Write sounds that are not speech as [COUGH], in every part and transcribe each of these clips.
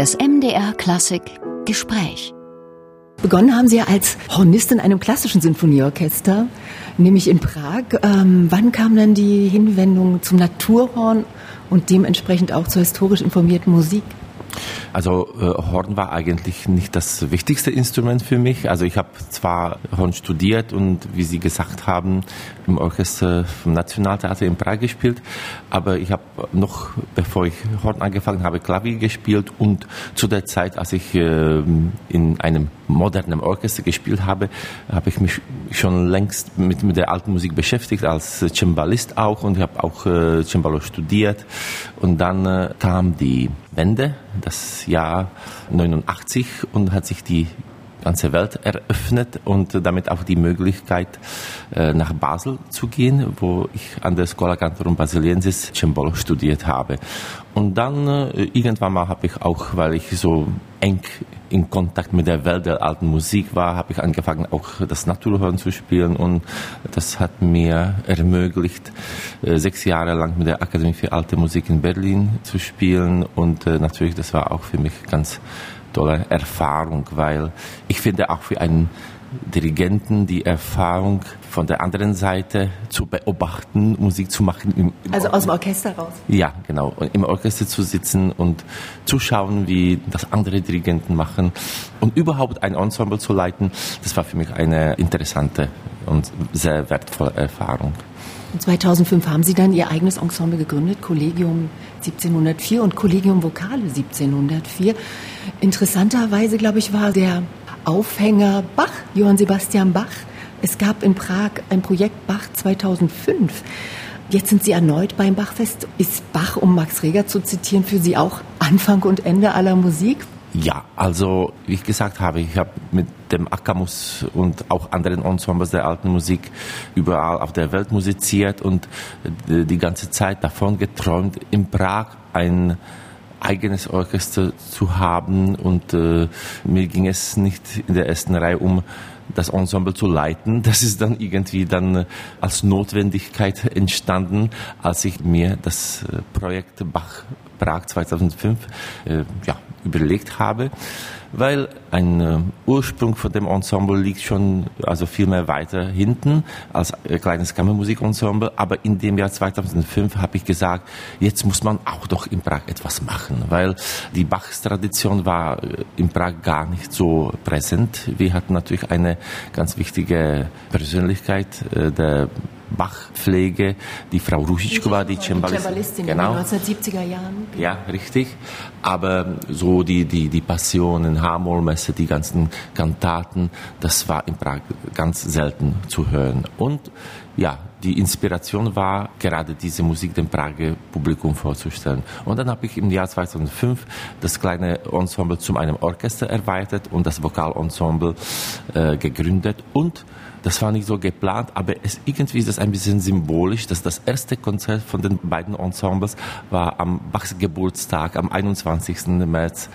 Das MDR Klassik Gespräch. Begonnen haben Sie ja als Hornist in einem klassischen Sinfonieorchester, nämlich in Prag. Ähm, wann kam dann die Hinwendung zum Naturhorn und dementsprechend auch zur historisch informierten Musik? Also äh, Horn war eigentlich nicht das wichtigste Instrument für mich. Also ich habe zwar Horn studiert und wie Sie gesagt haben, im Orchester vom Nationaltheater in Prag gespielt, aber ich habe noch, bevor ich Horn angefangen habe, Klavier gespielt und zu der Zeit, als ich äh, in einem modernen Orchester gespielt habe, habe ich mich schon längst mit, mit der alten Musik beschäftigt, als Cembalist auch und ich habe auch äh, Cembalo studiert. Und dann äh, kam die Wende, das Jahr 89 und hat sich die ganze Welt eröffnet und damit auch die Möglichkeit, äh, nach Basel zu gehen, wo ich an der Schola Cantorum Basiliensis Cembalo studiert habe. Und dann äh, irgendwann mal habe ich auch, weil ich so eng in Kontakt mit der Welt der alten Musik war, habe ich angefangen auch das Naturhorn zu spielen und das hat mir ermöglicht, äh, sechs Jahre lang mit der Akademie für Alte Musik in Berlin zu spielen und natürlich, das war auch für mich ganz tolle Erfahrung, weil ich finde auch für einen Dirigenten die Erfahrung von der anderen Seite zu beobachten, Musik zu machen. Im, im also aus dem Orchester raus? Ja, genau. Im Orchester zu sitzen und zu schauen, wie das andere Dirigenten machen und überhaupt ein Ensemble zu leiten, das war für mich eine interessante und sehr wertvolle Erfahrung. Und 2005 haben Sie dann Ihr eigenes Ensemble gegründet, Collegium 1704 und Collegium Vocale 1704. Interessanterweise, glaube ich, war der Aufhänger Bach, Johann Sebastian Bach. Es gab in Prag ein Projekt Bach 2005. Jetzt sind Sie erneut beim Bachfest. Ist Bach, um Max Reger zu zitieren, für Sie auch Anfang und Ende aller Musik? Ja, also wie ich gesagt habe, ich habe mit dem Akamus und auch anderen Ensembles der alten Musik überall auf der Welt musiziert und die ganze Zeit davon geträumt, in Prag ein eigenes Orchester zu haben und äh, mir ging es nicht in der ersten Reihe um das Ensemble zu leiten. [LAUGHS] Das ist dann irgendwie dann als Notwendigkeit entstanden, als ich mir das äh, Projekt Bach Prag 2005 äh, ja, überlegt habe, weil ein äh, Ursprung von dem Ensemble liegt schon also viel mehr weiter hinten als äh, kleines Kammermusikensemble. Aber in dem Jahr 2005 habe ich gesagt, jetzt muss man auch doch in Prag etwas machen, weil die Bachs Tradition war äh, in Prag gar nicht so präsent. Wir hatten natürlich eine ganz wichtige Persönlichkeit äh, der Bachpflege, die Frau Rusiczko die Cembalistin. Genau. in den 1970er Jahren. Ja, richtig. Aber so die, die, die Passionen, Hamolmesse, die ganzen Kantaten, das war in Prag ganz selten zu hören. Und ja, die Inspiration war, gerade diese Musik dem Prager Publikum vorzustellen. Und dann habe ich im Jahr 2005 das kleine Ensemble zu einem Orchester erweitert und das Vokalensemble äh, gegründet und das war nicht so geplant, aber es, irgendwie ist das ein bisschen symbolisch, dass das erste Konzert von den beiden Ensembles war am Bachs Geburtstag, am 21. März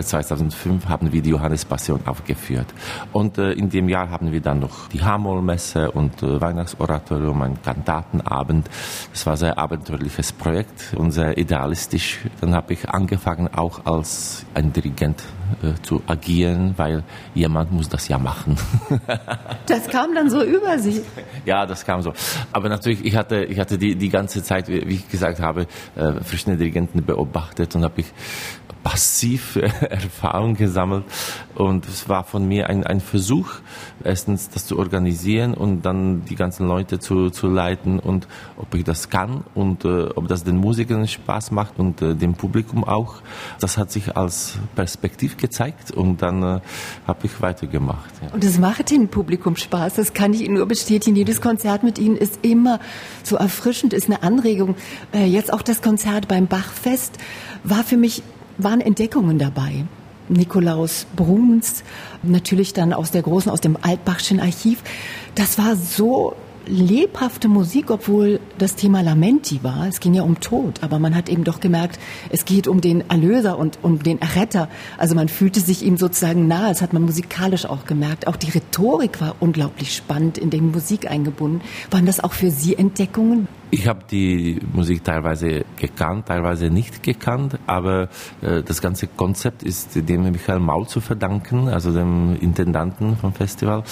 2005 äh, haben wir die Johannes Passion aufgeführt. Und äh, in dem Jahr haben wir dann noch die Hamol-Messe und äh, Weihnachtsoratorium, ein Kantatenabend. Das war ein sehr abenteuerliches Projekt und sehr idealistisch. Dann habe ich angefangen, auch als ein Dirigent äh, zu agieren, weil jemand muss das ja machen. [LAUGHS] das kam dann so über Sie. Ja, das kam so. Aber natürlich, ich hatte, ich hatte die, die ganze Zeit, wie ich gesagt habe, äh, verschiedene Dirigenten beobachtet und habe ich passiv [LAUGHS] Erfahrung gesammelt und es war von mir ein, ein Versuch, erstens das zu organisieren und dann die ganzen Leute zu, zu leiten und ob ich das kann und äh, ob das den Musikern Spaß macht und äh, dem Publikum auch. Das hat sich als Perspektiv gezeigt und dann äh, habe ich weitergemacht. Ja. Und es macht dem Publikum Spaß, das kann ich Ihnen nur bestätigen. Jedes Konzert mit Ihnen ist immer so erfrischend, ist eine Anregung. Äh, jetzt auch das Konzert beim Bachfest war für mich waren Entdeckungen dabei. Nikolaus Bruns, natürlich dann aus der großen, aus dem Altbachschen Archiv. Das war so lebhafte Musik, obwohl das Thema Lamenti war. Es ging ja um Tod, aber man hat eben doch gemerkt, es geht um den Erlöser und um den Erretter. Also man fühlte sich ihm sozusagen nahe. Das hat man musikalisch auch gemerkt. Auch die Rhetorik war unglaublich spannend in die Musik eingebunden. Waren das auch für Sie Entdeckungen? Ich habe die Musik teilweise gekannt, teilweise nicht gekannt, aber äh, das ganze Konzept ist dem Michael Maul zu verdanken, also dem Intendanten vom Festival,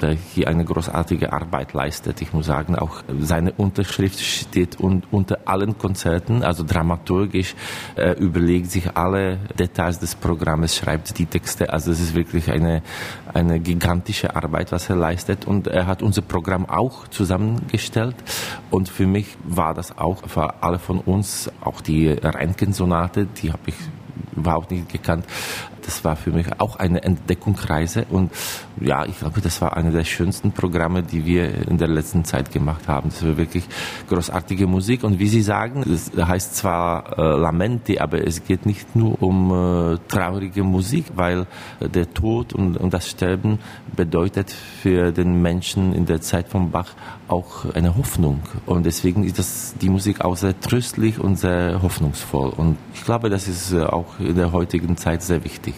der hier eine großartige Arbeit leistet. Ich muss sagen, auch seine Unterschrift steht und unter allen Konzerten, also dramaturgisch äh, überlegt sich alle Details des Programmes, schreibt die Texte. Also es ist wirklich eine, eine gigantische Arbeit, was er leistet. Und er hat unser Programm auch zusammengestellt. Und für mich mich war das auch für alle von uns, auch die Röntgensonate, die habe ich überhaupt nicht gekannt das war für mich auch eine Entdeckungsreise und ja, ich glaube, das war eine der schönsten Programme, die wir in der letzten Zeit gemacht haben. Das war wirklich großartige Musik und wie Sie sagen, es heißt zwar äh, Lamenti, aber es geht nicht nur um äh, traurige Musik, weil äh, der Tod und, und das Sterben bedeutet für den Menschen in der Zeit von Bach auch eine Hoffnung und deswegen ist das die Musik auch sehr tröstlich und sehr hoffnungsvoll und ich glaube, das ist äh, auch in der heutigen Zeit sehr wichtig.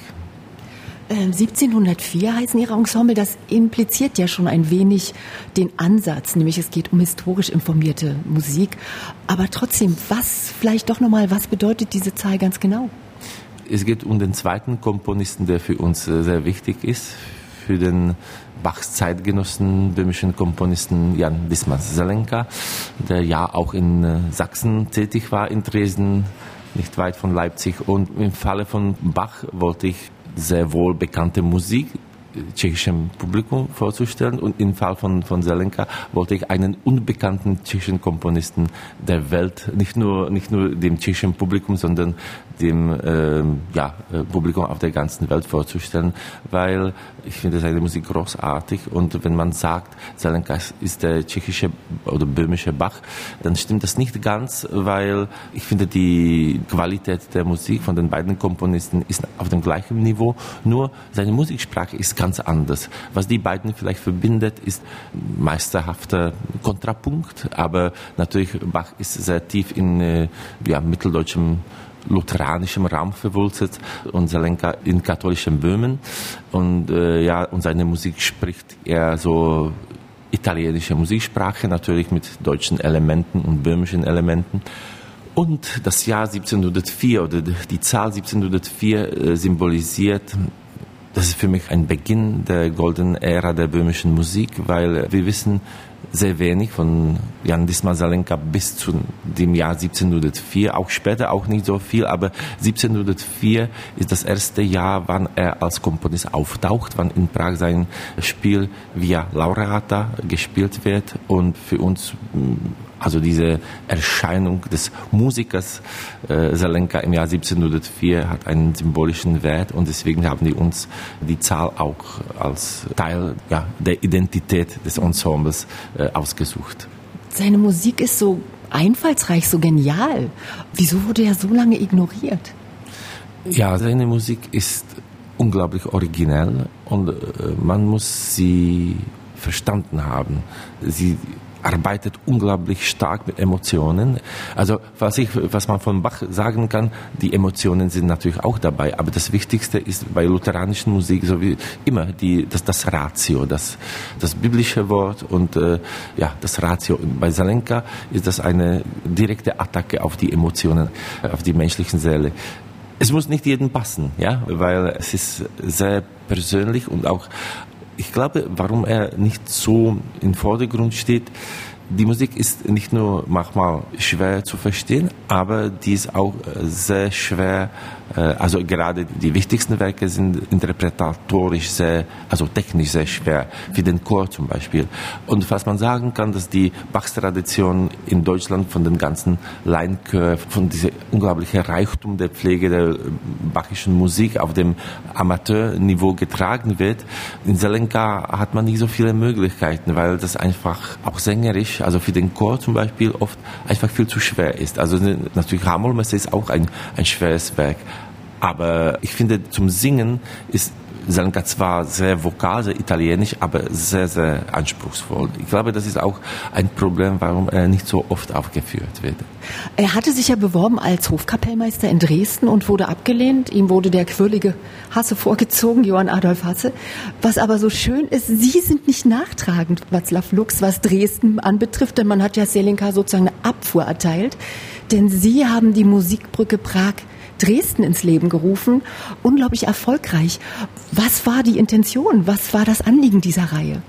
1704 ähm, heißen Ihre Ensemble, das impliziert ja schon ein wenig den Ansatz, nämlich es geht um historisch informierte Musik. Aber trotzdem, was vielleicht doch nochmal, was bedeutet diese Zahl ganz genau? Es geht um den zweiten Komponisten, der für uns äh, sehr wichtig ist, für den Bachs Zeitgenossen, böhmischen Komponisten Jan Dismas Zelenka, der ja auch in äh, Sachsen tätig war, in Dresden, nicht weit von Leipzig. Und im Falle von Bach wollte ich sehr wohl bekannte Musik tschechischem Publikum vorzustellen. Und im Fall von, von Selenka wollte ich einen unbekannten tschechischen Komponisten der Welt, nicht nur, nicht nur dem tschechischen Publikum, sondern dem ähm, ja, äh, Publikum auf der ganzen Welt vorzustellen, weil ich finde seine Musik großartig und wenn man sagt, Selenka ist der tschechische oder böhmische Bach, dann stimmt das nicht ganz, weil ich finde die Qualität der Musik von den beiden Komponisten ist auf dem gleichen Niveau, nur seine Musiksprache ist ganz anders. Was die beiden vielleicht verbindet, ist meisterhafter Kontrapunkt, aber natürlich Bach ist sehr tief in äh, ja, mitteldeutschem lutheranischem Raum verwurzelt und Selenka in katholischem Böhmen und äh, ja und seine Musik spricht eher so italienische Musiksprache natürlich mit deutschen Elementen und böhmischen Elementen und das Jahr 1704 oder die Zahl 1704 äh, symbolisiert das ist für mich ein Beginn der goldenen Ära der böhmischen Musik, weil wir wissen sehr wenig von Jan Disma Salenka bis zu dem Jahr 1704, auch später auch nicht so viel, aber 1704 ist das erste Jahr, wann er als Komponist auftaucht, wann in Prag sein Spiel Via Laureata gespielt wird. Und für uns also diese Erscheinung des Musikers äh, Selenka im Jahr 1704 hat einen symbolischen Wert und deswegen haben die uns die Zahl auch als Teil ja, der Identität des Ensembles äh, ausgesucht. Seine Musik ist so einfallsreich, so genial. Wieso wurde er so lange ignoriert? Ja, seine Musik ist unglaublich originell und äh, man muss sie verstanden haben. Sie arbeitet unglaublich stark mit Emotionen. Also was ich, was man von Bach sagen kann, die Emotionen sind natürlich auch dabei. Aber das Wichtigste ist bei lutheranischen Musik so wie immer die, das, das Ratio, das, das biblische Wort und äh, ja das Ratio. Und bei Salenka ist das eine direkte Attacke auf die Emotionen, auf die menschlichen Seele. Es muss nicht jedem passen, ja, weil es ist sehr persönlich und auch ich glaube, warum er nicht so im Vordergrund steht, die Musik ist nicht nur manchmal schwer zu verstehen, aber die ist auch sehr schwer äh, also gerade die wichtigsten Werke sind interpretatorisch sehr, also technisch sehr schwer, wie den Chor zum Beispiel. Und was man sagen kann, dass die Bachs-Tradition in Deutschland von den ganzen Laienchör, von diesem unglaublichen Reichtum der Pflege der bachischen Musik auf dem Amateurniveau getragen wird. In Selenka hat man nicht so viele Möglichkeiten, weil das einfach auch sängerisch, also für den Chor zum Beispiel, oft einfach viel zu schwer ist. Also natürlich Hamolmesse ist auch ein, ein schweres Werk. Aber ich finde, zum Singen ist Selenka zwar sehr vokal, sehr italienisch, aber sehr, sehr anspruchsvoll. Ich glaube, das ist auch ein Problem, warum er nicht so oft aufgeführt wird. Er hatte sich ja beworben als Hofkapellmeister in Dresden und wurde abgelehnt. Ihm wurde der quirlige Hasse vorgezogen, Johann Adolf Hasse. Was aber so schön ist, Sie sind nicht nachtragend, Václav Lux, was Dresden anbetrifft, denn man hat ja Selenka sozusagen eine Abfuhr erteilt. Denn Sie haben die Musikbrücke Prag Dresden ins Leben gerufen. Unglaublich erfolgreich. Was war die Intention? Was war das Anliegen dieser Reihe?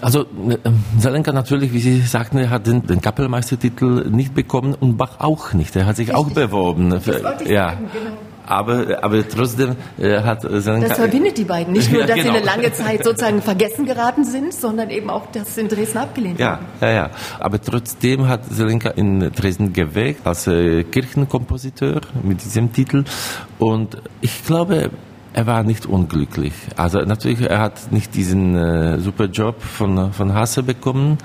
Also äh, Salenka natürlich, wie Sie sagten, er hat den, den Kapellmeistertitel nicht bekommen und Bach auch nicht. Er hat sich Richtig. auch beworben. Ja. Sagen, genau aber, aber trotzdem äh, hat seinen Das verbindet die beiden. Nicht [LAUGHS] nur, dass genau. sie eine lange Zeit sozusagen vergessen geraten sind, sondern eben auch, dass sie in Dresden abgelehnt ja, Ja, ja. Aber trotzdem hat Selenka in Dresden gewählt als äh, Kirchenkompositeur mit diesem Titel. Und ich glaube, er war nicht unglücklich. Also natürlich, er hat nicht diesen äh, super Job von, von Hasse bekommen,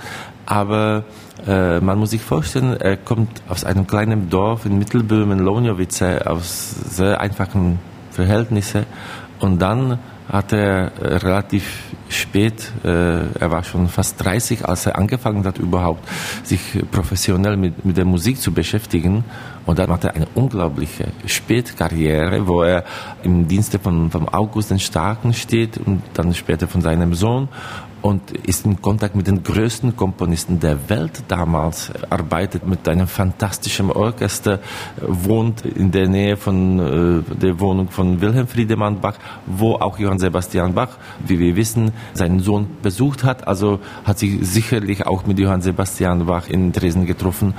aber äh, man muss sich vorstellen, er kommt aus einem kleinen Dorf in Mittelböhmen, Lonjowice, aus sehr einfachen Verhältnissen. Und dann hat er äh, relativ spät, äh, er war schon fast 30, als er angefangen hat, überhaupt sich professionell mit, mit der Musik zu beschäftigen. Und dann hat er eine unglaubliche Spätkarriere, wo er im Dienste von, von August den Starken steht und dann später von seinem Sohn und ist in Kontakt mit den größten Komponisten der Welt damals, arbeitet mit einem fantastischen Orchester, wohnt in der Nähe von äh, der Wohnung von Wilhelm Friedemann Bach, wo auch Johann Sebastian Bach, wie wir wissen, seinen Sohn besucht hat. Also hat sich sicherlich auch mit Johann Sebastian Bach in Dresden getroffen.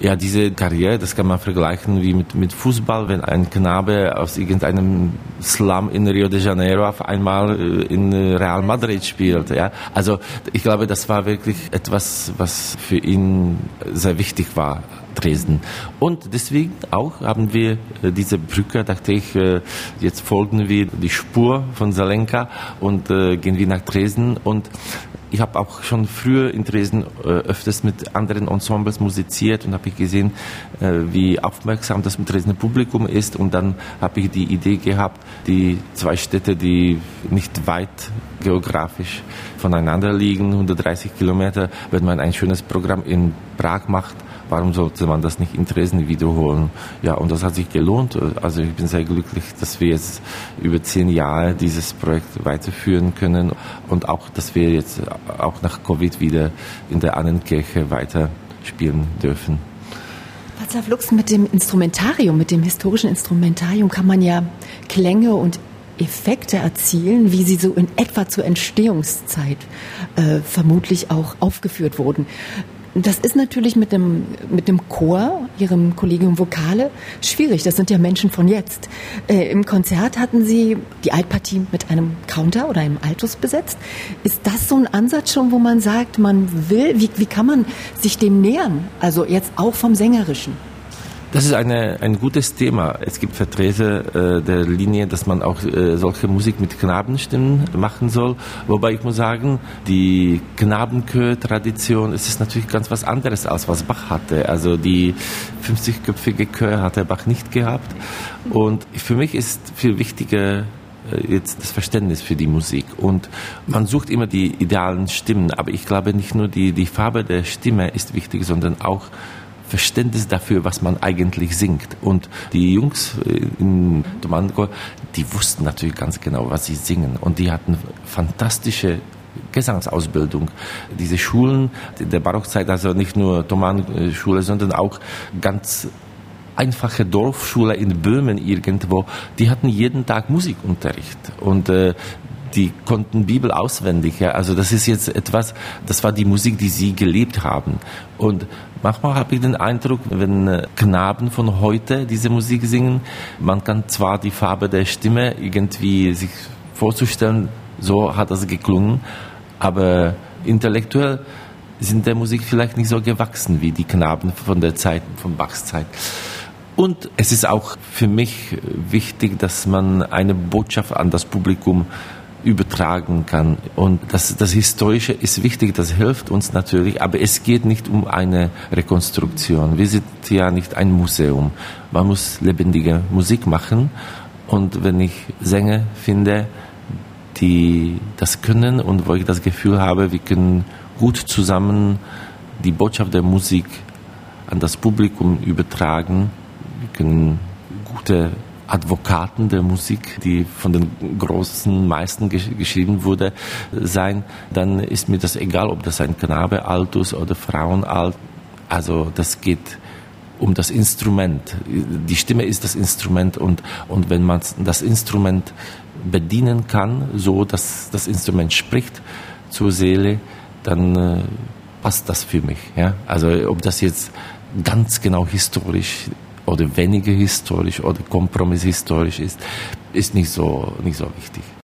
Ja, diese Karriere, das kann man vergleichen wie mit, mit Fußball, wenn ein Knabe aus irgendeinem Slum in Rio de Janeiro auf einmal äh, in Real Madrid spielt. Ja, also ich glaube, das war wirklich etwas, was für ihn sehr wichtig war. Dresden. Und deswegen auch haben wir äh, diese Brücke, dachte ich, äh, jetzt folgen wir die Spur von Salenka und gehen wir nach Dresden und ich habe auch schon früher in Dresden äh, öfters mit anderen Ensembles musiziert und habe gesehen, äh, wie aufmerksam das Dresdner Publikum ist. Und dann habe ich die Idee gehabt, die zwei Städte, die nicht weit geografisch voneinander liegen, 130 Kilometer, wenn man ein schönes Programm in Prag macht, warum sollte man das nicht in Dresden wiederholen? Ja, und das hat sich gelohnt. Also ich bin sehr glücklich, dass wir jetzt über zehn Jahre dieses Projekt weiterführen können und auch, dass wir jetzt auch nach Covid wieder in der Annenkirche weiter spielen dürfen. Václav Lux, mit dem Instrumentarium, mit dem historischen Instrumentarium kann man ja Klänge und Effekte erzielen, wie sie so in etwa zur Entstehungszeit äh, vermutlich auch aufgeführt wurden. Das ist natürlich mit dem, mit dem Chor, Ihrem Kollegium Vokale, schwierig. Das sind ja Menschen von jetzt. Äh, Im Konzert hatten Sie die Altpartie mit einem Counter oder einem Altus besetzt. Ist das so ein Ansatz schon, wo man sagt, man will, wie, wie kann man sich dem nähern? Also jetzt auch vom Sängerischen. Das ist eine, ein gutes Thema. Es gibt Vertreter äh, der Linie, dass man auch äh, solche Musik mit Knabenstimmen machen soll. Wobei ich muss sagen, die Knabenchör-Tradition ist natürlich ganz was anderes, als was Bach hatte. Also die 50-köpfige Chör hat der Bach nicht gehabt. Und für mich ist viel wichtiger, äh, jetzt das Verständnis für die Musik. Und man sucht immer die idealen Stimmen, aber ich glaube nicht nur die, die Farbe der Stimme ist wichtig, sondern auch Verständnis dafür, was man eigentlich singt. Und die Jungs äh, in Domanico, die wussten natürlich ganz genau, was sie singen. Und die hatten fantastische Gesangsausbildung. Diese Schulen der Barockzeit, also nicht nur Thoman-Schule, sondern auch ganz einfache Dorfschule in Böhmen irgendwo, die hatten jeden Tag Musikunterricht. Und äh, die konnten Bibel auswendig. Ja? Also das ist jetzt etwas, das war die Musik, die sie gelebt haben. Und manchmal habe ich den Eindruck, wenn äh, Knaben von heute diese Musik singen, man kann zwar die Farbe der Stimme irgendwie sich vorzustellen, so hat das geklungen, aber intellektuell sind der Musik vielleicht nicht so gewachsen wie die Knaben von der Zeit, von Bachs Zeit. Und es ist auch für mich wichtig, dass man eine Botschaft an das Publikum übertragen kann. Und das, das Historische ist wichtig, das hilft uns natürlich, aber es geht nicht um eine Rekonstruktion. Wir sind ja nicht ein Museum. Man muss lebendige Musik machen. Und wenn ich Sänger finde, die das können und wo ich das Gefühl habe, wir können gut zusammen die Botschaft der Musik an das Publikum übertragen. Wir können gute Advokaten der Musik, die von den großen meisten geschrieben wurde, sein, dann ist mir das egal, ob das ein Knabe alt ist oder Frauen alt. Also das geht um das Instrument. Die Stimme ist das Instrument und, und wenn man das Instrument bedienen kann, so dass das Instrument spricht zur Seele, dann äh, passt das für mich. Ja? Also ob das jetzt ganz genau historisch oder weniger historisch oder kompromisshistorisch ist, ist nicht so, nicht so wichtig.